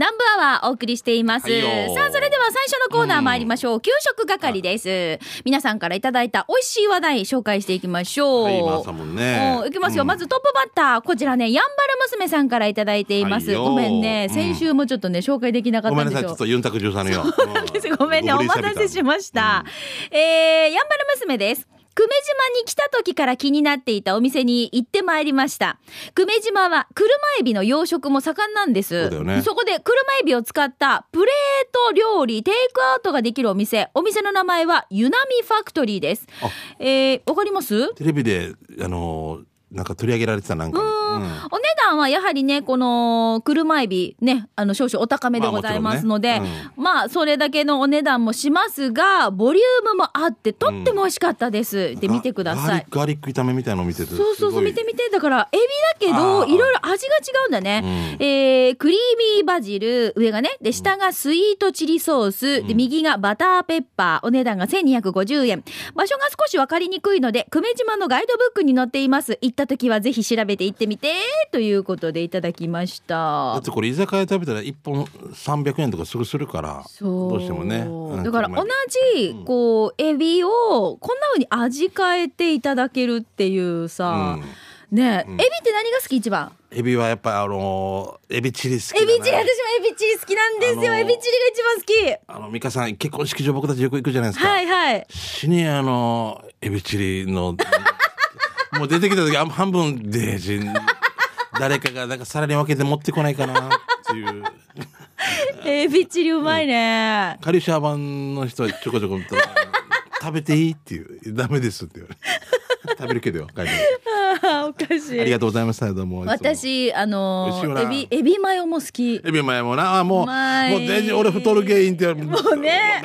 南部アワーお送りしています。はいよさあ、それでは最初のコーナー参りましょう。給食係です。皆さんからいただいた美味しい話題紹介していきましょう。はい、もんね。おいきますよ、うんまずトップバッターこちらねやんばる娘さんからいただいています、はいよごめんねうん先週もちょっとね紹介できなかっごめんなさい、たんですよちょっとユンタク13のよ。う んごめんね、お待たせしました。えー、やんばる娘です。久米島に来た時から気になっていたお店に行ってまいりました。久米島は車エビの養殖も盛んなんです。そねこで車エビを使ったプレート料理、テイクアウトができるお店。お店の名前はユナミファクトリーですあ。えー、わかります？テレビで、あのーなんか取り上げられてたなんかね、うん。お値段はやはりね、この車エビね、あの少々お高めでまあございますので、もちろんね。まあそれだけのお値段もしますが、ボリュームもあってとっても美味しかったです。で見てください。ガーリック炒めみたいのを見てて。そうそうそう見てみ見て。だからエビだけどい。ろいろ味が違うんだね、えークリーミーバジル上がねで下がスイートチリソースで右がバターペッパーお値段が1250円。場所が少し分かりにくいので久米島のガイドブックに載っています。行った時はぜひ調べて行ってみてということでいただきましだたってこれ居酒屋食べたら1本300円とかすぐするから、そうどうしてもね。うんだから同じこうエビをこんな風に味変えていただけるっていうさ、ねえ、エビって何が好き一番？エビはやっぱあのーエビチリ好きエビチリ、私もエビチリ好きなんですよ。あのーエビチリが一番好き。あの、美香さん、結婚式場僕たちよく行くじゃないですか。はいはい。死にあの、エビチリの、もう出てきた時あ半分で、じ誰かがなんか皿に分けて持ってこないかなっていう。エビチリうまいね。カリシャー版の人はちょこちょこ見たら食べていいっていう。ダメですって言われ食べるけどよ、帰りあーおかしい。ありがとうございました。どうも。私、あの美味しいよなエビ、エビマヨも好き。エビ前もな、あもう、もう全然俺太る原因ってもうね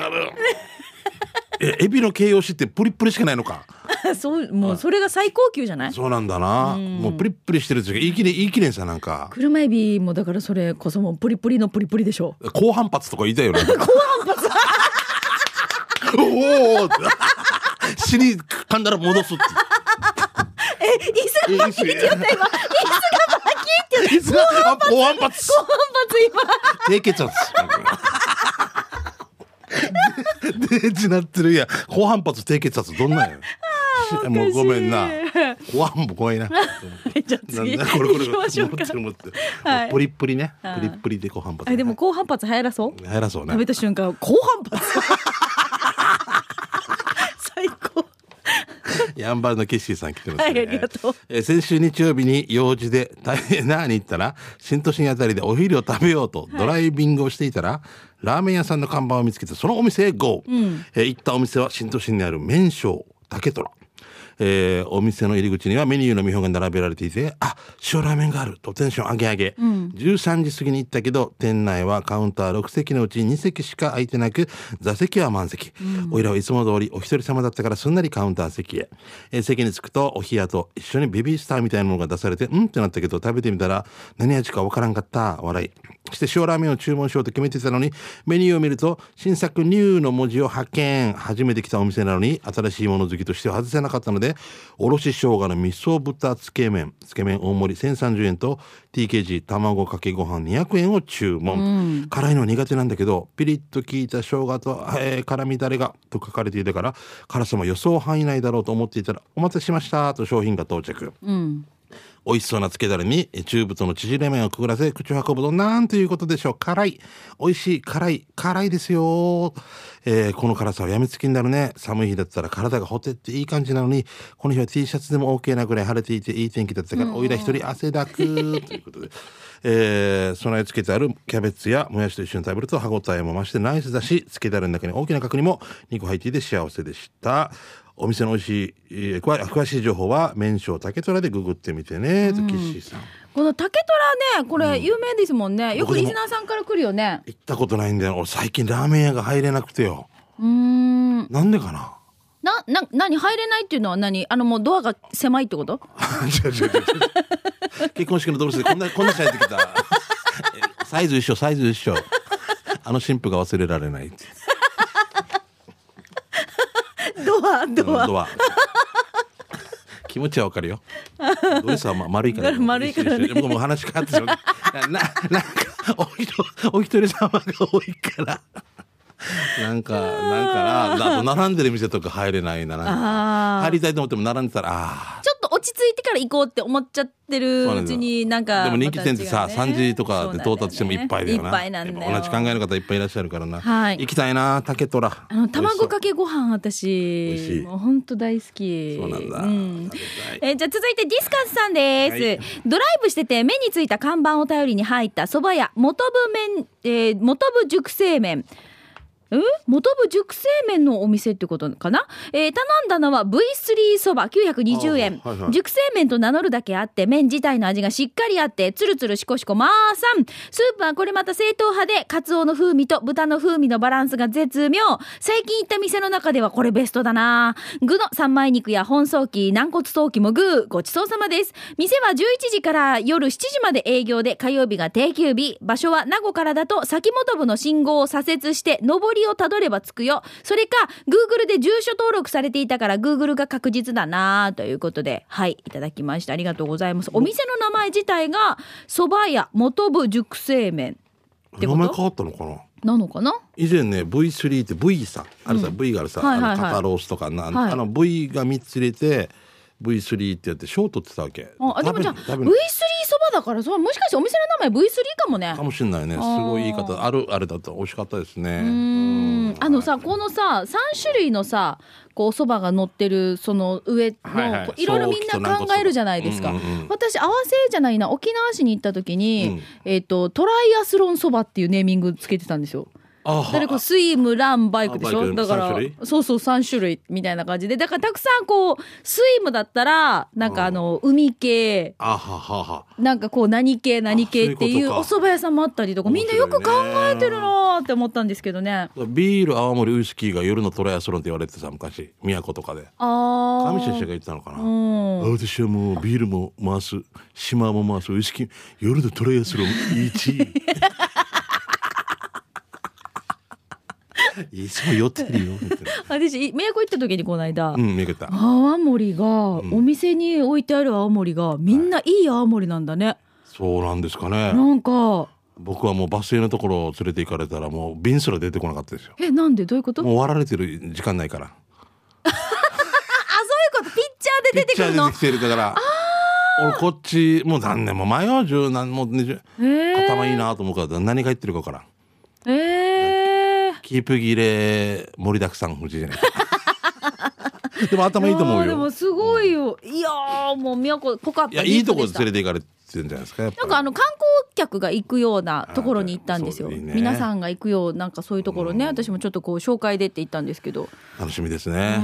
え、エビの形容詞ってプリップリしかないのか。そう、もうそれが最高級じゃない？そうなんだな。もうプリップリしてるいい切れ、言い切れんさ、なんか。車エビもだからそれこそもうプリプリのプリプリでしょ。高反発とか言いたいよね。高反発？おお尻噛んだら戻すって。え、椅子がバキって言った今。椅子がバキって言った。高反発高反発今。低血圧。デージなってるやん高反発低血圧どんなんやもうごめんな。怖んも怖いな。じゃあ次なんだこれこれ行きましょうか。持ってる持ってる。はい。プリップリね。プリップリで高反発。あでも高反発流行らそう？入らそうね。食べた瞬間高反発？最高。ヤンバルのケッシーさん来てますね、はいありがとう。えー先週日曜日に用事で大変なに行ったら新都心あたりでお昼を食べようとドライビングをしていたら、ラーメン屋さんの看板を見つけてそのお店へ GO、えー行ったお店は新都心にある麺匠竹虎えーお店の入り口にはメニューの見本が並べられていて、あ、塩ラーメンがあるとテンション上げ上げ。13時過ぎに行ったけど、店内はカウンター6席のうち2席しか空いてなく、座席は満席。おいらはいつも通りお一人様だったからすんなりカウンター席へ。えー席に着くと、お冷やと一緒にベビースターみたいなものが出されて、うんってなったけど、食べてみたら、何味かわからんかった。笑い。して塩ラーメンを注文しようと決めてたのに、メニューを見ると、新作ニューの文字を発見。初めて来たお店なのに、新しいもの好きとしては外せなかったので、おろし生姜の味噌豚つけ麺、つけ麺大盛り1030円と、TKG 卵かけご飯200円を注文。辛いの苦手なんだけど、ピリッと効いた生姜と、えー辛味だれが、と書かれていたから、辛さも予想範囲内だろうと思っていたら、お待たせしました、と商品が到着。美味しそうなつけだれにえ中太の縮れ麺をくぐらせ口を運ぶとなんということでしょう。辛い。美味しい辛い辛いですよ、えーこの辛さはやみつきになるね。寒い日だったら体がほてっていい感じなのにこの日は T シャツでも OK なぐらい晴れていていい天気だったから、おいら一人汗だく。ということで、えー備え付けてあるキャベツやもやしと一緒に食べると歯ごたえも増してナイスだしつけだれの中に大きな角煮も2個入っていて幸せでしたお店の美味しい、えー詳詳しい情報は麺匠竹虎でググってみてね、とキッシーさん。この竹虎ねこれ有名ですもんね、よく僕でもリスナーさんから来るよね。行ったことないんだよ。俺最近ラーメン屋が入れなくてよ。うーん。なんでかな？なな何？入れないっていうのは何？あのもうドアが狭いってこと？結婚式のドレスでこんなこんな人入ってきた。えサイズ一緒サイズ一緒。あの新婦が忘れられないってドアドア気持ちはわかるよ。ドレスはま丸いから。丸いからね。僕も話変わってしまう。なな なんかお一人様が多いから。なんかなんかな並んでる店とか入れないな。なんかあ入りたいと思っても並んでたらあちょっと落ち着いてから行こうって思っちゃってるうちになんあかでも人気店ってさ、ね。3時とかで到達してもいっぱいだよな。ねいっぱいなんだ同じ考えの方いっぱいいらっしゃるからな、はい。行きたいな竹虎。あの卵かけけご飯美味しい。私もう本当大好き。そうなんだ、ん。食べたい。えーじゃあ続いてディスカスさんです、はい。ドライブしてて目についた看板を頼りに入った蕎麦屋元部麺、えー元部熟成麺ん？元部熟成麺のお店ってことかな、えー頼んだのは V3 そば920円、あはいはい。熟成麺と名乗るだけあって麺自体の味がしっかりあってつるつるしこしこまーさん。スープはこれまた正統派でカツオの風味と豚の風味のバランスが絶妙。最近行った店の中ではこれベストだな。具の三枚肉や本草器軟骨早期もグー。ごちそうさまです。店は11時から夜7時まで営業で火曜日が定休日。場所は名護からだと先本部の信号を左折して上りをたどれば着くよ。それか Google で住所登録されていたから Google が確実だなということではいいただきました。ありがとうございます。お店の名前自体が蕎麦屋元部熟成麺名前変わったのかな？なのかな？以前ね V3 って V さあるさ、V があるさ、はいはいはい。あの肩ロースとかな、はい。あの V が3つ入れて V3 ってやってショートってたわけ。あでもじゃあ V3 食べそばだからそうもしかしてお店の名前 V3 かもね。かもしれないね。すごい言い方。あるあれだと美味しかったですね。うん。あのさこのさ3種類のさこうお蕎麦が乗ってるその上の、はいはい。ろいろみんな考えるじゃないですか、うんうんうん。私合わせじゃないな。沖縄市に行った時に、うん。えっ、とトライアスロンそばっていうネーミングつけてたんですよあは。誰かスイムランバイクでしょ？だからそうそう3種類みたいな感じで。だからたくさんこうスイムだったらなんかあの海系。あははは。なんかこう何系何系っていうお蕎麦屋さんもあったりとか。みんなよく考えてるなーって思ったんですけどね。ビール青森ウイスキーが夜のトライアスロンって言われてさ昔。宮古とかで。ああ上先生が言ってたのかな、うん。私はもうビールも回す島も回すウイスキー夜のトライアスロン1位いつも酔ってるよ 私宮古行った時にこの間、うん見えた。泡盛が、お店に置いてある泡盛がみんないい泡盛なんだね、そうなんですかね。なんか僕はもうバス停のところを連れて行かれたらもう瓶すら出てこなかったですよ。えなんで？どういうこと？あそうもう割られてる時間ないから。いうこと？ピッチャーで出てくるの？ピッチャー出てきてるから。俺こっちもう何年も前よ。十何もう20へえ頭いいなと思うから何が入ってるか分からん。えー、キープ切れ盛りだくさん富士じゃない。でも頭いいと思うよ。でもすごいよ、いやーもう宮古濃かった。いやいいとこ連れて行かれてるんじゃないですかなんかあの観光客が行くようなところに行ったんですよ。ね皆さんが行くようなんかそういうところね、私もちょっとこう紹介でって行ったんですけど、楽しみですね。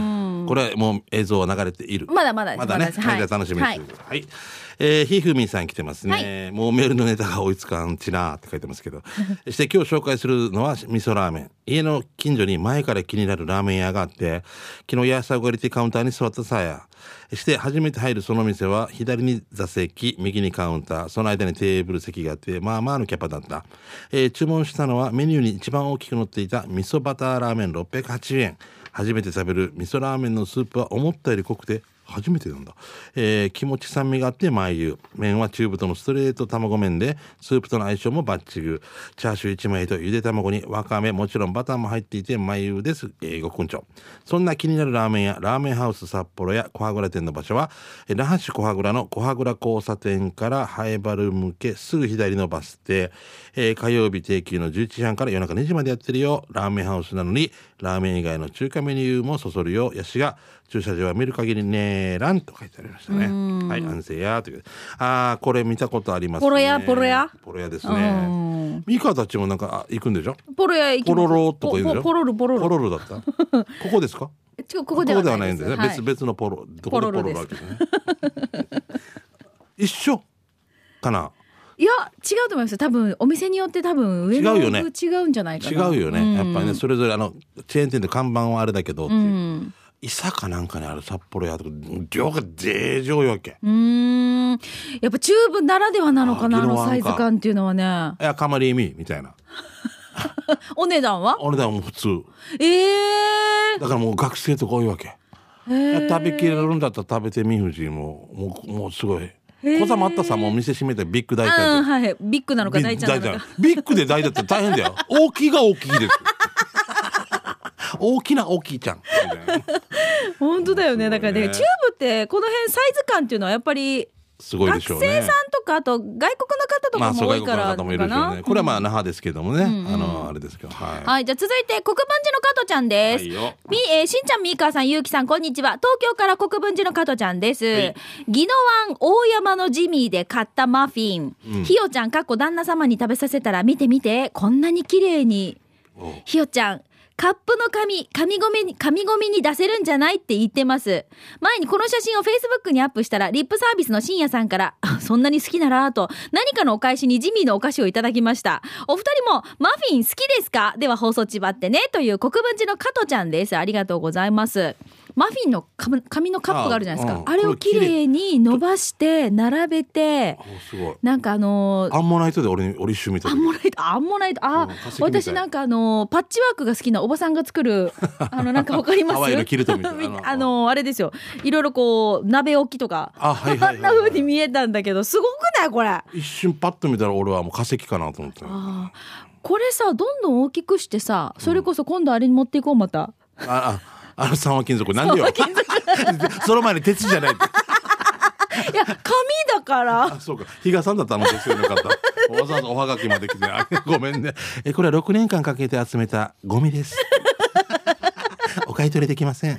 これもう映像は流れている。まだまだです。まだね、まだです。はい、楽しみにしてください。はい。えー、ひふみんさん来てますね、もうメールのネタが追いつかんちなーって書いてますけど。そ して今日紹介するのは味噌ラーメン。家の近所に前から気になるラーメン屋があって、昨日野菜を入れてカウンターに座ったさや。して初めて入るその店は左に座席、右にカウンター、その間にテーブル席があって、まあまあのキャパだった。えー注文したのはメニューに一番大きく載っていた味噌バターラーメン680円。初めて食べる味噌ラーメンのスープは思ったより濃くて初めてなんだ、えー気持ち酸味があって眉油麺は中太のストレート卵麺でスープとの相性もバッチグチャーシュー1枚とゆで卵にわかめもちろんバターも入っていて眉油です、えー、ごくんちょそんな気になるラーメンやラーメンハウス札幌や小羽倉店の場所は那覇市小羽倉の小羽倉交差点からハエバル向けすぐ左のバス停、えー火曜日定休の11時半から夜中2時までやってるよ。ラーメンハウスなのにラーメン以外の中華メニューもそそるよ。やしが駐車場は見る限りねーらんと書いてありましたね。はい安静やというああこれ見たことありますね。ポロ屋ポロ屋ポロ屋ですうねん。ミカたちもなんかあ行くんでしょ？ポロ屋行きポロロとか言うんでしょ？ポポロルポロルポロロだった？ここですか？違うここではないです。ね、はい。別別のポロどこでポロロわけね。一緒？かな？いや違うと思いますよ。多分お店によって多分上の違うよね。具違うんじゃないか違なうよね、やっぱりねそれぞれあのチェーン店で看板はあれだけどっていう、うん。伊佐かなんかにある札幌屋とか量がで上よけ。うーん。やっぱチューブならではなのかなああのサイズ感っていうのはね。いやかまり意味みたいな。お値段は？俺でも普通。ええだからもう学生とか多いわけ、ー、えー食べきれるんだったら食べてみふじも。もうもうすごい小ざまったさんもお店閉めてビッグ大ちゃんはいビッグなのかビ大ちゃんなのか。ビッグで大だって大変だよ。大きいが大きいです。大きな大きいちゃん。本当だよね。だからね。チューブってこの辺サイズ感っていうのはやっぱりすごいで学しょうね。生さんとかあと外国の方とかも多いからかな。るでしょうね。これはまあ那覇ですけどもね、うんうんあのあれですけど。はい、はい、じゃあ続いて国分寺の加トちゃんです。はいよ。み、えーしんちゃん、みーかーさん、ゆうきさん、こんにちは。東京から国分寺の加トちゃんです。はい。宜野湾大山のジミーで買ったマフィン。うん。ひよちゃん、かっこ旦那様に食べさせたら、見て見て、こんなに綺麗に。ひよちゃん、カップの紙、紙ゴミに、紙ゴミに出せるんじゃないって言ってます。前にこの写真を Facebook にアップしたら、リップサービスの深夜さんから、そんなに好きならと、何かのお返しにジミーのお菓子をいただきました。お二人も、マフィン好きですか？では放送ちばってね、という国分寺の加トちゃんです。ありがとうございます。マフィンの紙紙のカップがあるじゃないですか。あれを綺麗に伸ばして、並べて、なんかあのーアンモナイトで俺に俺一瞬見たアンモナイト、アンモナイト、あ、うん私なんかあの、パッチワークが好きなおばさんが作る、あの、なんかわかります？ハワイのキルトみたいな あの、あれですよ。いろいろこう、鍋置きとか。あはいはいんな風に見えたんだけど、すごくないこれ。あ一瞬パッと見たら俺はもう化石かなと思ってああ。これさ、どんどん大きくしてさ、それこそ今度あれに持っていこう、また。ああの三和金属。なんでよ。その前に鉄じゃないいや、紙だから。あそうか。比嘉さんだったのですよよかった。わざわざおはがきまで来て。あごめんね。えこれは6年間かけて集めたゴミです。お買い取りできません。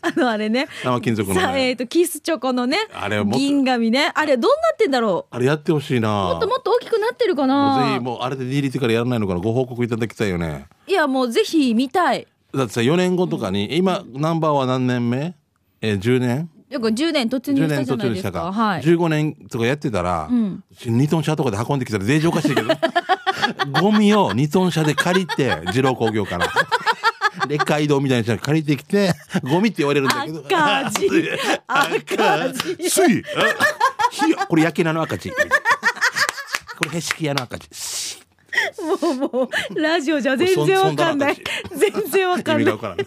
あの、あれね。三和金属のさえっ、ねと、キスチョコのね。あれ銀紙ね。あれ、どうなってんだろあれやってほしいな。う。もっともっと大きくなってるかもうぜなひもうあれで DDT からやらないのかな。ご報告いただきたいよね。いや、もうぜひ見たい。だってさ4年後とかに、今ナンバーは何年目？えー、10年？だから10年突入10した年じゃないですか。途中でしたか、はい。15年とかやってたら、ん。2トン車とかで運んできたらデージおかしいけど ゴミを2トン車で借りて二郎工業から。で街道みたいな人に借りてきてゴミって言われるんだけど。赤字。赤字。すいこれ焼き菜の赤字。これへしき屋の赤字。しもうもうラジオじゃ全然わかんない。そ全然わかんない意味がわからん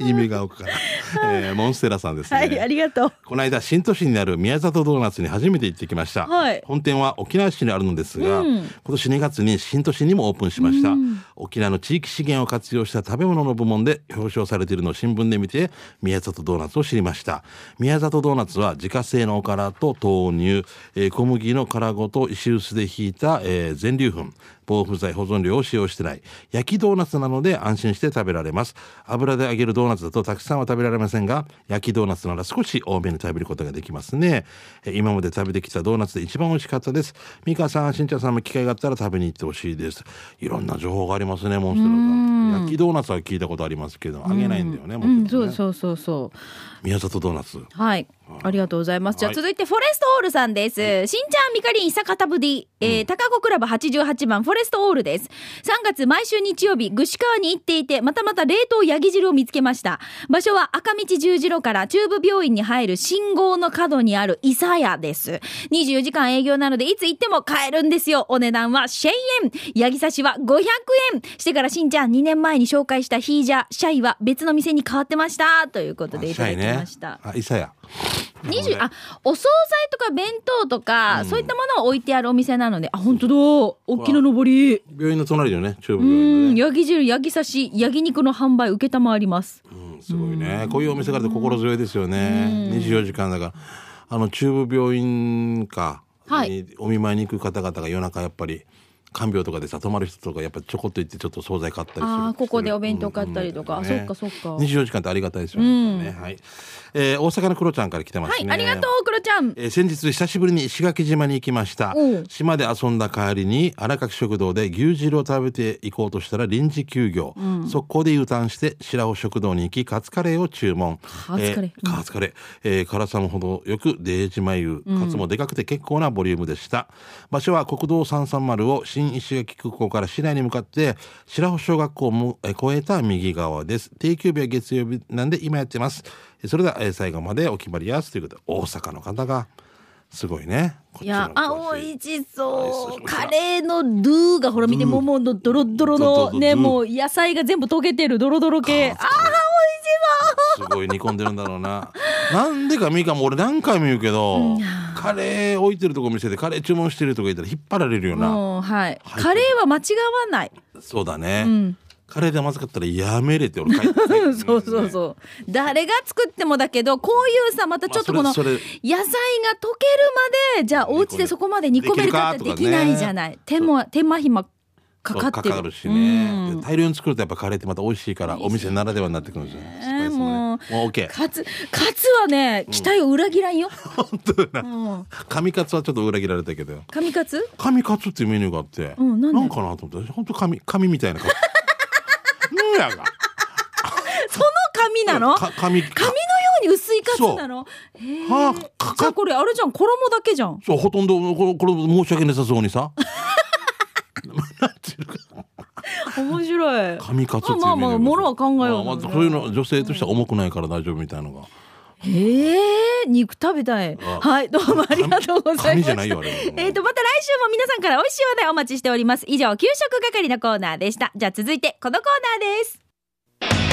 意味がわからん、えー、モンステラさんですね、はいありがとう。この間新都市にある宮里ドーナツに初めて行ってきました、はい。本店は沖縄市にあるのですが、うん。今年2月に新都市にもオープンしました、沖縄の地域資源を活用した食べ物の部門で表彰されているのを新聞で見て宮里ドーナツを知りました。宮里ドーナツは自家製のおからと豆乳、えー小麦の殻ごと石臼でひいた、えー全粒粉防腐剤保存料を使用してない。焼きドーナツなので安心して食べられます。油で揚げるドーナツだとたくさんは食べられませんが焼きドーナツなら少し多めに食べることができますね。えー今まで食べてきたドーナツで一番美味しかったです。美香さんしんちゃんさんも機会があったら食べに行ってほしいです。いろんな情報がありますねモンステラさん。焼きドーナツは聞いたことありますけど揚げないんだよねもうんそうんそうそうそう。宮里ドーナツ。はい。ありがとうございます。じゃあはい続いてフォレストオールさんです。しんちゃん、みかりん、久方ぶり、えー、高子クラブ88番フォレストオールです。3月毎週日曜日、串川に行っていて、またまた冷凍ヤギ汁を見つけました。場所は赤道十字路から中部病院に入る信号の角にある伊佐屋です。24時間営業なので、いつ行っても買えるんですよ。お値段は1000円。ヤギ刺しは500円。してからしんちゃん、2年前に紹介したヒージャー、シャイは別の店に変わってました。ということでいただきました。あ、イサヤ。20あお惣菜とか弁当とか、そういったものを置いてあるお店なのであ本当だ大きな上り病院の隣よね、中部う病院のね。んヤギ汁ヤギ刺しヤギ肉の販売受けたまわりますうんすごいね。こういうお店があると心強いですよね。24時間だから。あの、中部病院か、はいにお見舞いに行く方々が夜中やっぱり、看病とかでさ、泊まる人とかやっぱちょこっと行ってちょっと惣菜買ったりする。あーここでお弁当買ったりとか。うんそっかそっか。24時間ってありがたいですよね。はい。えー大阪のクロちゃんから来てますね。はいありがとうクロちゃん。えー先日久しぶりに石垣島に行きました。島で遊んだ帰りに荒垣食堂で牛汁を食べて行こうとしたら臨時休業、速攻で U ターンして白尾食堂に行きカツカレーを注文。カツカレー。えーカツカレー、えー辛さもほどよくデージ眉カツもでかくて結構なボリュームでした、場所は国道330を新石垣空港から市内に向かって白穂小学校もえー越えた右側です。定休日は月曜日なんで今やってます。それではえ最後までお決まりやすということで大阪の方がすごいね。いやあ美味しそそううカレーのドゥがほら見てももうドロドロのねもう野菜が全部溶けてるドロドロ系。あー美味しすごい煮込んでるんだろうな。なんでかミカも俺何回も言うけど、カレー置いてるとこ見せてカレー注文してるとこいたら引っ張られるよな。はい。はいカレーは間違わない。そうだね、んカレーでまずかったらやめれって俺書いて そうそうそう。誰が作ってもだけどこういうさまたちょっとこの野菜が溶けるまでじゃあお家でそこまで煮込めるか？ってできないじゃない。手も手間暇かかってる。かかるしね、うん。で大量に作るとやっぱカレーってまた美味しいからお店ならではになってくるんですよ、えーももうねもう OK カツカツはね期待を裏切らんよ、本当だな。うん、神カツはちょっと裏切られたけど。神カツ？神カツっていうメニューがあって、うんなんで？かなと思って本当神神みたいなカツやが。その紙なの？か神紙のように薄いカツなの？はあかじゃあこれあれじゃん。衣だけじゃん。そうほとんどこれこれ申し訳なさそうにさ。面白い。神カツまあまあものは考えようまあまあそういうの女性としては重くないから大丈夫みたいのがへえ肉食べたい。あ。はいどうもありがとうございました紙じゃないよあれえっとまた来週も皆さんから美味しい話題お待ちしております。以上給食係のコーナーでした。じゃあ続いてこのコーナーです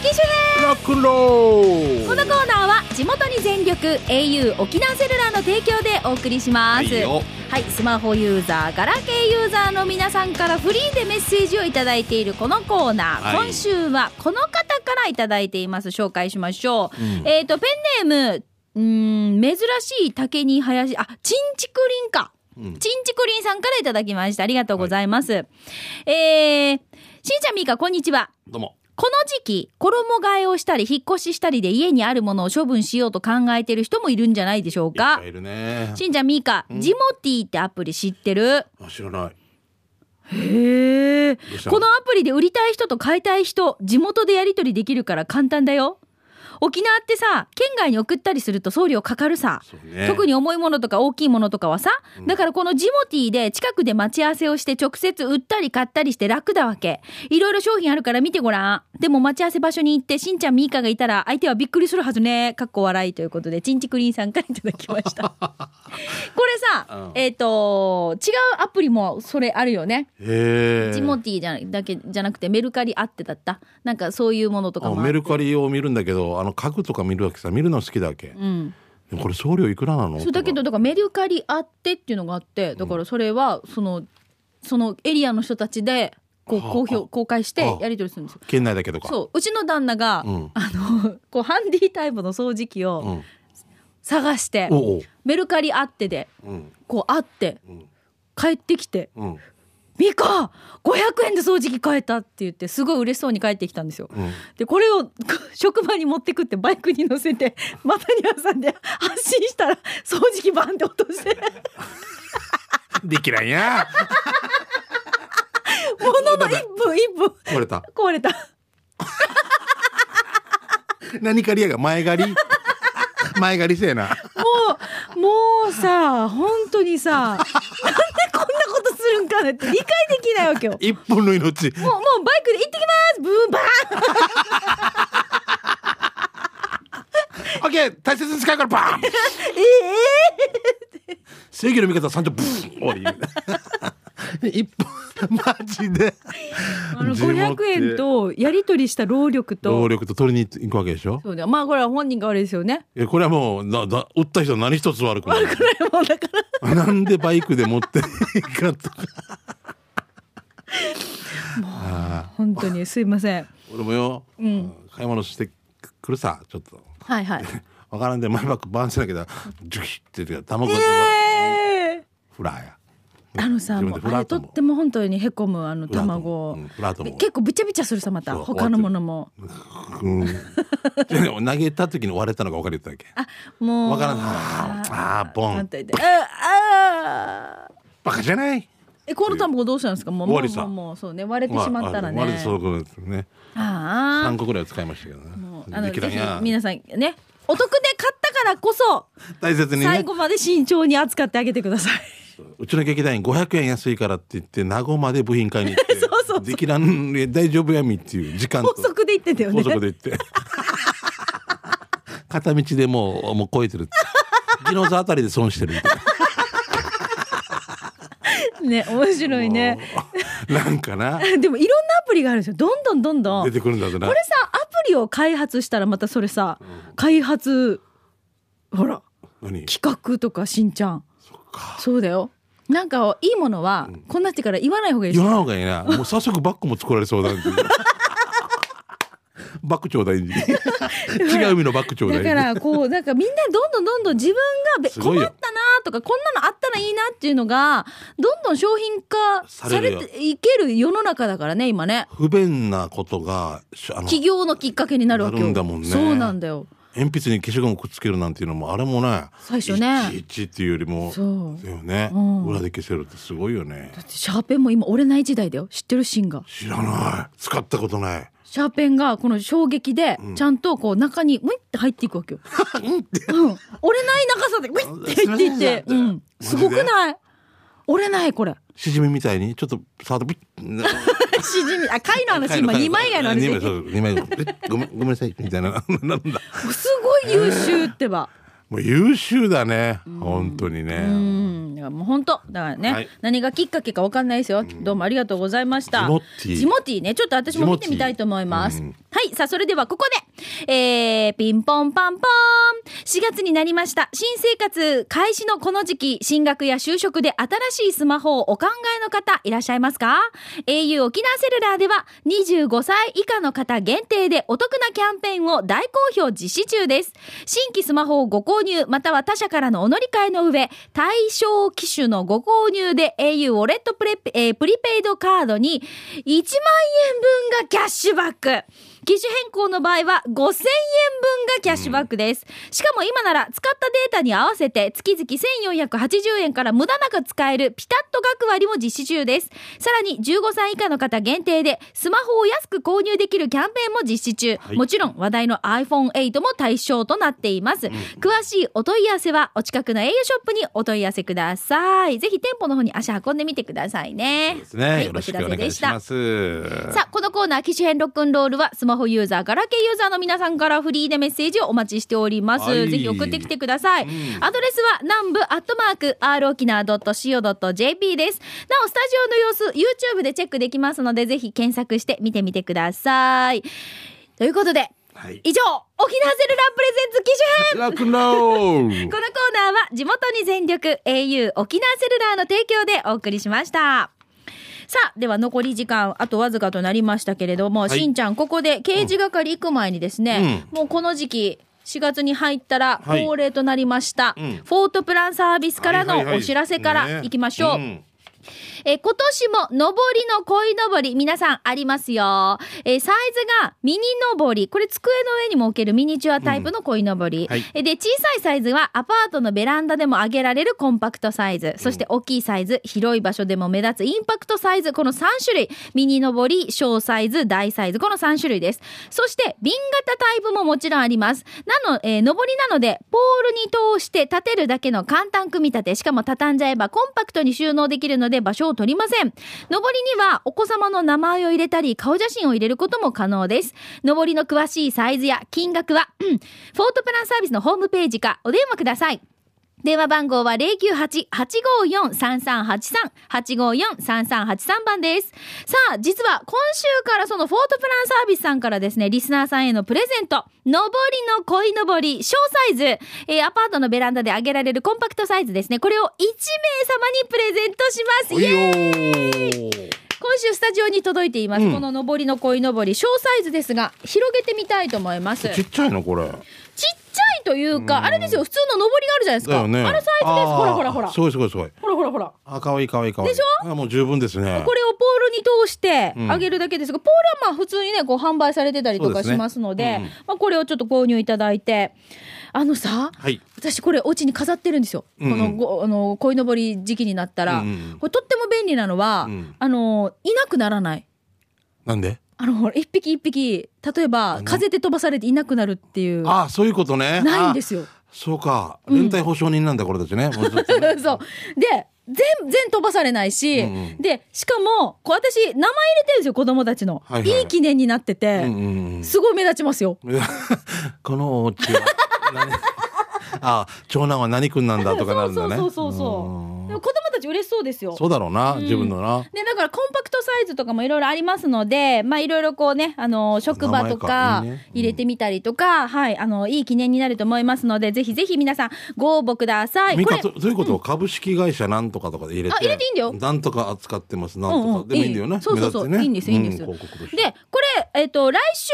機種編ロックンローこのコーナーは地元に全力 au 沖縄セルラーの提供でお送りします。はいよ。はい、スマホユーザー、ガラケーユーザーの皆さんからフリーでメッセージをいただいているこのコーナー、はい。今週はこの方からいただいています。紹介しましょう、うん。えっ、とペンネームうーん珍しい竹に林あチンチクリンか。うん。チンチクリンさんからいただきました。ありがとうございます、えー、しんちゃんみーかこんにちは。どうもこの時期、衣替えをしたり、引っ越ししたりで家にあるものを処分しようと考えてる人もいるんじゃないでしょうか？ぱいいるね。しんちゃん、みーか、ジモティーってアプリ知ってる？あ知らない。へえこのアプリで売りたい人と買いたい人、地元でやり取りできるから簡単だよ。沖縄ってさ、県外に送ったりすると送料かかるさ。ね特に重いものとか大きいものとかはさ、だからこのジモティーで近くで待ち合わせをして直接売ったり買ったりして楽だわけ。いろいろ商品あるから見てごらん。でも待ち合わせ場所に行ってしんちゃんみーかがいたら相手はびっくりするはずね。かっこ笑いということで、ちんちくりんさんからいただきました。これさ、うんえっ、と、違うアプリもそれあるよね。ジモティーじゃだけじゃなくてメルカリあってだった。なんかそういうものとかもメルカリを見るんだけどあの家具とか見るわけさ見るの好きだわけ、うん。これ送料いくらなの？そうだけどだか。らメルカリあってっていうのがあってだからそれはそのそのエリアの人たちでこうはあ公表はあ。公開してやり取りするんですよ。県内だけとか。そう。うちの旦那が、うん。あの こうハンディタイプの掃除機をうん、探して、メルカリあってでうん。こう会ってうん。帰ってきてうん「ミカ500円で掃除機買えた」って言ってすごい嬉しそうに帰ってきたんですよ。うん。でこれを 職場に持ってくってバイクに乗せて股に挟んで発進したら掃除機バンって落として。できないや。ものの1分1分壊れた。壊れた。何借りやが前借り？前借りせえな。もうもうさ本当にさ ことするんかねって理解できないわけよ。一本の命。もうもうバイクで行ってきます。ブーンバーン。オッケー。大切に使うからバーン。え正義の味方三丁ブーン。終わり一本マジで。あの地元500円とやり取りした労力と。労力と取りに行くわけでしょ？そうだよ。まあこれは本人が悪いですよね。いやこれはもうだだ売った人は何一つ悪くない。もうだから。なんでバイクで持っていかとか。あ本当にすいません。ー俺もよ、ん。買い物してくるさちょっと。はいはい。わからんで前バッグバンしてなきゃジュキって言って卵がええフラーやあのさもうあれとっても本当にへこむあの卵うん結構びちゃびちゃするさまた他のものも。投げた時に割れたのが分かれてたわけあもう。わからんあーあーボン。ああバカじゃない？えこの卵どうしたんですか？もうもうもうそうね割れてしまったらね、まあ割れてそうですね。あ3個ぐらい使いましたけどね。ああの皆さんねお得で買ったからこそ 大切にね。最後まで慎重に扱ってあげてください。うちの劇団員500円安いからって言って名護まで部品買いに行って そうそうできらんね大丈夫やみっていう時間と。高速で言ってたよね。高速で行って。片道でもうもう超えてる。秋の座あたりで損してるみたいね面白いね。ななんかな。でもいろんなアプリがあるんですよ。どんどんどんどん。出てくるんだこれさアプリを開発したらまたそれさ、開発ほら何企画とかしんちゃんそうだよ。なんかいいものは、こんなってから言わない方がいいし言わない方がいいな。もう早速バッグも作られそうだ バッグちょうだい 違う意味のバッグちょうだいだからこうなんかみんなどんどんどんどん自分が困ったなとかこんなのあったらいいなっていうのがどんどん商品化されていける世の中だからね今ね。不便なことがしあの起業のきっかけになるわけよ。なるんだもんね。そうなんだよ鉛筆に消しゴムくっつけるなんていうのもあれもね最初ね。いちいちっていうよりもそう。だよね、うん。裏で消せるってすごいよね。だってシャーペンも今折れない時代だよ。知ってるシンが。知らない。使ったことない。シャーペンがこの衝撃でちゃんとこう中にムイって入っていくわけよ、うん、折れない長さでムイって入っていって、うん、すごくない？折れないこれ。しじみみたいにちょっと触ってピッしじみあ貝の話今2枚貝の話二枚そう二枚えごめんごめんなさいみたいな。なんだ。すごい優秀ってば。もう優秀だね本当にうねん、だからもう本当だからね、はい何がきっかけかわかんないですよ。どうもありがとうございました。ジモティージモティーね、ちょっと私も見てみたいと思います。ジモテはい、さあそれではここで、えー、ピンポンパンポーン。4月になりました。新生活開始のこの時期、進学や就職で新しいスマホをお考えの方いらっしゃいますか ?au 沖縄セルラーでは25歳以下の方限定でお得なキャンペーンを大好評実施中です。新規スマホをご購購入、または他社からのお乗り換えの上、対象機種のご購入で au ウォレットプレ、えープリペイドカードに1万円分がキャッシュバック。機種変更の場合は5000円分がキャッシュバックです。しかも今なら使ったデータに合わせて月々1480円から無駄なく使えるピタッと額割も実施中です。さらに15歳以下の方限定でスマホを安く購入できるキャンペーンも実施中。はいもちろん話題の iPhone8 も対象となっています。詳しいお問い合わせはお近くの au ショップにお問い合わせください。ぜひ店舗の方に足運んでみてくださいね。ですね、はいよろしくお願いお知らせでしますさあ、このコーナー、機種編ロックンロールは、スマホユーザー、ガラケーユーザーの皆さんからフリーでメッセージをお待ちしております。はいぜひ送ってきてください。うんアドレスは、南部アットマーク、r 沖縄 .co.jp です。なお、スタジオの様子、YouTube でチェックできますので、ぜひ検索して見てみてください。ということで、はい以上、沖縄セルラープレゼンツ機種編 このコーナーは地元に全力 au 沖縄セルラーの提供でお送りしました。さあ、では残り時間、あとわずかとなりましたけれども、はい。しんちゃん、ここで刑事係行く前にですね、もうこの時期、4月に入ったらはい。恒例となりました、うん。フォートプランサービスからのはいはいはい。お知らせからねいきましょう。んえー今年も上りの鯉のぼり皆さんありますよ。えーサイズがミニ上り。これ机の上にも置けるミニチュアタイプの鯉のぼり。はいえーで、小さいサイズはアパートのベランダでも上げられるコンパクトサイズ。そして大きいサイズ、広い場所でも目立つインパクトサイズ。この3種類。ミニ上り、小サイズ、大サイズ。この3種類です。そして、瓶型タイプももちろんあります。なの、えー上りなので、ポールに通して立てるだけの簡単組み立て。しかも畳んじゃえばコンパクトに収納できるのでで場所を取りません。上りにはお子様の名前を入れたり、顔写真を入れることも可能です。上りの詳しいサイズや金額は、フォートプランサービスのホームページかお電話ください。電話番号は098-854-3383、854-3383番です。さあ、実は今週からそのフォートプランサービスさんからですね、リスナーさんへのプレゼント、上りの鯉のぼり、小サイズ、えーアパートのベランダで上げられるコンパクトサイズですね。これを1名様にプレゼントします。イエーイ週スタジオに届いています、うん。この上りの鯉のぼり、小サイズですが、広げてみたいと思います。ちっちゃいのこれ。ちっちゃいというか、あれですよ、普通の上りがあるじゃないですか。ね。あのサイズです。ほらほらほら。すごいすごいすごい。ほらほらほら。あ可愛い可愛い可愛いでしょ？あもう十分ですね。これをポールに通してうん。あげるだけですが、ポールはまあ普通にね、こう販売されてたりとかしますので、うん。まあこれをちょっと購入いただいて、あのさ、はい。私これお家に飾ってるんですよ。うんうん。このご、あの、鯉のぼり時期になったら、うんうん。これとっても便利なのは、うん。あの、いなくならない。なんで？あの、一匹一匹、例えばの？風で飛ばされていなくなるっていう、あそういうことね。ないんですよ。あそうか。連帯保証人なんだこれたちね。そう。で、全然飛ばされないし、うんうん。で、しかも、こう私、名前入れてるんですよ、子供たちの。はいはいい。い記念になってて、うんうんうんすごい目立ちますよ。このお家は。何 あ長男は何君なんだとかなるんだね。そうそうそうそうでも子供たち嬉しそうですよ。そうだろうな、自分のな。でだからコンパクトサイズとかもいろいろありますのでまあいろいろこうねあの職場とかかいいね。うん入れてみたりとか、はいあのいい記念になると思いますのでぜひぜひ皆さんご応募ください。ミこれカとということは株式会社なんとかとかで入れて、あ入れていいんだよ。なんとか扱ってます。なんとか、うんうん。でもいいんだよね。そうそうそう、いいんですいいんです、でこれ、えっと来週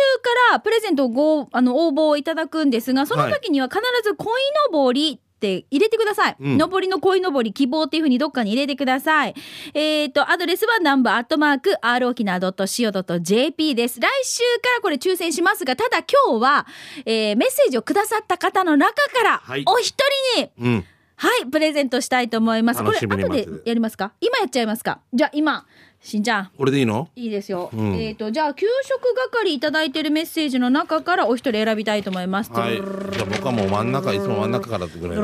からプレゼントをごあの応募をいただくんですがその時には必ず恋のぼりって入れてください。うん上りの恋のぼり希望っていうふうにどっかに入れてください。えっ、と、アドレスはナンバーアットマーク r 沖縄 .co.jp です。来週からこれ抽選しますが、ただ今日は、えーメッセージをくださった方の中から、はいお一人に、うんはい、プレゼントしたいと思います。これ後でやりますか？今やっちゃいますか？じゃあ今、しんちゃん。これでいいの？いいですよ。うん。えっ、と、じゃあ、給食係いただいてるメッセージの中からお一人選びたいと思います。はい。じゃあ僕はもう真ん中いつも真ん中からぐらいの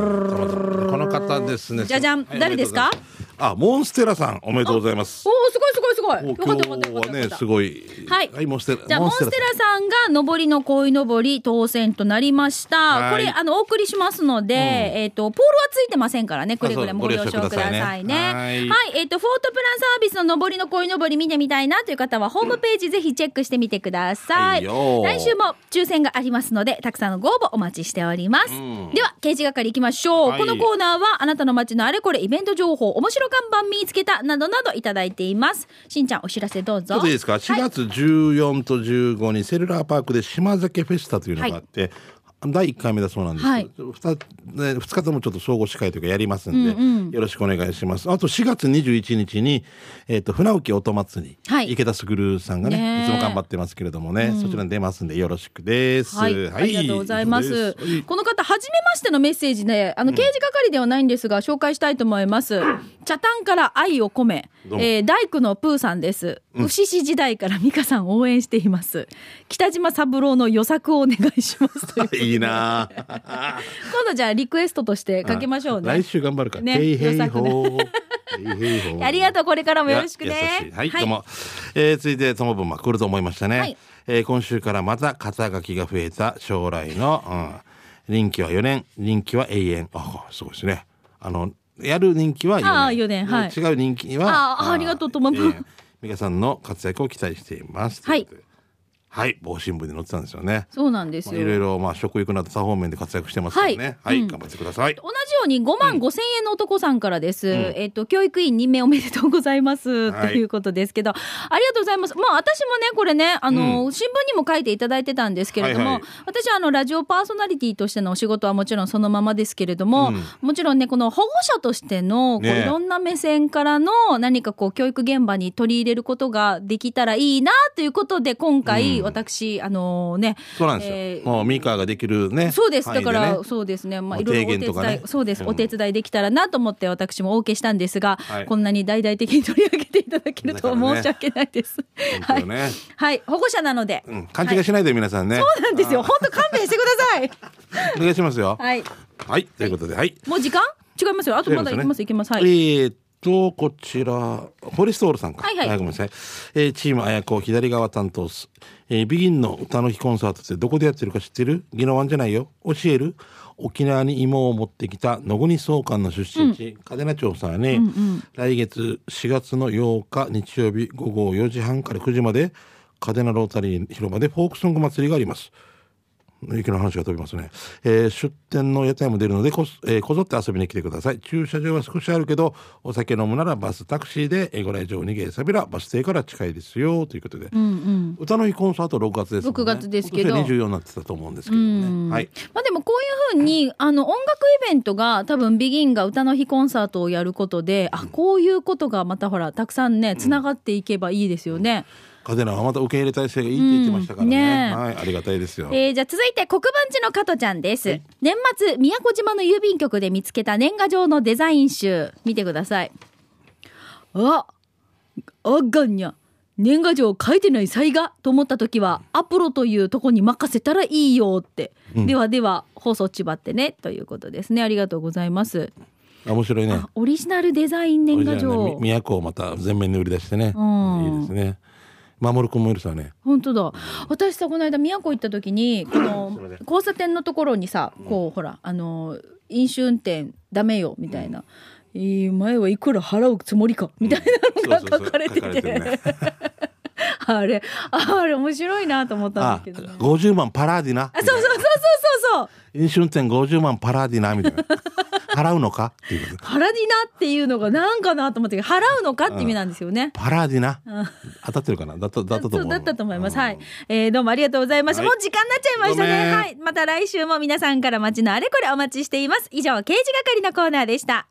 この方ですね。じゃじゃん。はい誰ですか？あモンステラさんおめでとうございます。おお、すごいすごいすごい。およかったよかったよかった今日はねすごいはいモンステラじゃあ、モンステラさんが上りの恋のぼり当選となりました。はいこれ、あの、お送りしますので、えっ、と、ポールはついてませんからね、くれぐれもご了承くださいね。はいはい、えっ、と、フォートプランサービスの上りの恋のぼり見てみたいなという方は、ホームページぜひチェックしてみてください。来週も抽選がありますので、たくさんのご応募お待ちしております。んでは、刑事係行きましょう。はいこのコーナーは、あなたの街のあれこれイベント情報、面白看板見つけた、などなどいただいています。しんちゃん、お知らせどうぞ。ちょっといいですか？4月14と15にセルラーパークで島酒フェスタというのがあって、第1回目だそうなんですはい。けど、2, ね、2日ともちょっと総合司会というかやりますんで、よろしくお願いします。あと4月21日に、えっと船浮音祭り、はい。池田卓さんがねねえ。いつも頑張ってますけれどもね、そちらに出ますんでよろしくです。はい、ありがとうございます。この方、初めましてのメッセージで、あの、刑事係ではないんですが、紹介したいと思います。茶炭から愛を込め、えー大工のプーさんです。牛師時代から美香さんを応援しています。北島三郎の予作をお願いします。いいなあ 今度じゃあリクエストとしてかけましょうね。来週頑張るから。ねへいへいほー。ありがとう、これからもよろしくいや優しいね。はい、どうも。えー、続いて、ともぶんま来ると思いましたね。はいえー今週からまた肩書きが増えた将来の、うん、任期は4年、任期は永遠。あ、すごいですね。あの、やる任期は4年。あー4年はい違う任期は。あーありがとうともぶんえー美香さんの活躍を期待しています。はいとうことで。はい、某新聞に載ってたんですよね。そうなんですよ。まあいろいろ、まあ、食育など多方面で活躍してますからね。はいい、はうん頑張ってください。同じように5万5千円の男さんからです。えっ、と、教育委員任命おめでとうございます。はいということですけど、ありがとうございます。まあ、私もね、これね、あの、新聞にも書いていただいてたんですけれども、はいはい私はあの、ラジオパーソナリティとしてのお仕事はもちろんそのままですけれども、うんもちろんね、この保護者としての、こうねいろんな目線からの何かこう、教育現場に取り入れることができたらいいな、ということで、今回、うん私、あのね、そうなんですよ。えーもうミカができるね。そうです。だから、そうですね。まあ、まあいろいろお手伝い、ねそうです。うんお手伝いできたらなと思って、私もお受けしたんですが、はいこんなに大々的に取り上げていただけると申し訳ないです。はい。はい。保護者なので。うん、勘違いしないで皆さんね。そうなんですよ。本当勘弁してください。お願いしますよ。はい。はい、ということで、はい。もう時間？違いますよ。あとまだ行きます、行きます。はい。えーっと、こちら、フォレストオールさんか。はいはいごめんなさい。えーチームあやこ左側担当す。えービギンの歌の日コンサートってどこでやってるか知ってる？宜野湾じゃないよ。教える？沖縄に芋を持ってきた野国総監の出身地、嘉手納町さんね、来月4月の8日日曜日午後4時半から9時まで嘉手納ロータリー広場でフォークソング祭りがあります。雪の話が飛びますね、えー出店の屋台も出るのでこ,、えーこぞって遊びに来てください。駐車場は少しあるけどお酒飲むならバスタクシーでえーご来場にゲーサビラバス停から近いですよということで、歌の日コンサート6月ですもんね。6月ですけど。今年は24になってたと思うんですけどね。はい。まあでもこういうふうに、あの、音楽イベントが多分ビギンが歌の日コンサートをやることで、あ、こういうことがまたほら、たくさんね、つながっていけばいいですよね。嘉手納はまた受け入れ体制がいいって言ってましたからね,、うん。ねはいありがたいですよ、えーじゃあ続いて国分寺の加トちゃんです、年末宮古島の郵便局で見つけた年賀状のデザイン集。見てください。ああがんにゃ。年賀状書いてない才がと思った時はアプロというとこに任せたらいいよって、ではでは放送ちばってね。ということですね。ありがとうございます。あ面白いね。あオリジナルデザイン年賀状。ねみ都をまた全面に売り出してね、うん。いいですね守君もいるさね。本当だ。私さこの間宮古行った時に この交差点のところにさこうほらあの飲酒運転ダメよみたいな、えー前はいくら払うつもりか？みたいなのが書かれてて あれあれ面白いなと思ったんあですけどね。50万パラーディナ？あそうそうそうそうそうそう。飲酒運転50万パラーディナ？みたいな払うのか？っていうことパラディナっていうのがなんかなと思って払うのかって意味なんですよね。パラーディナ当たってるかな？だっただったと思うだったと思います。うんはい、えーどうもありがとうございました。はいもう時間になっちゃいましたね。んはい。また来週も皆さんから街のあれこれお待ちしています。以上、刑事係のコーナーでした。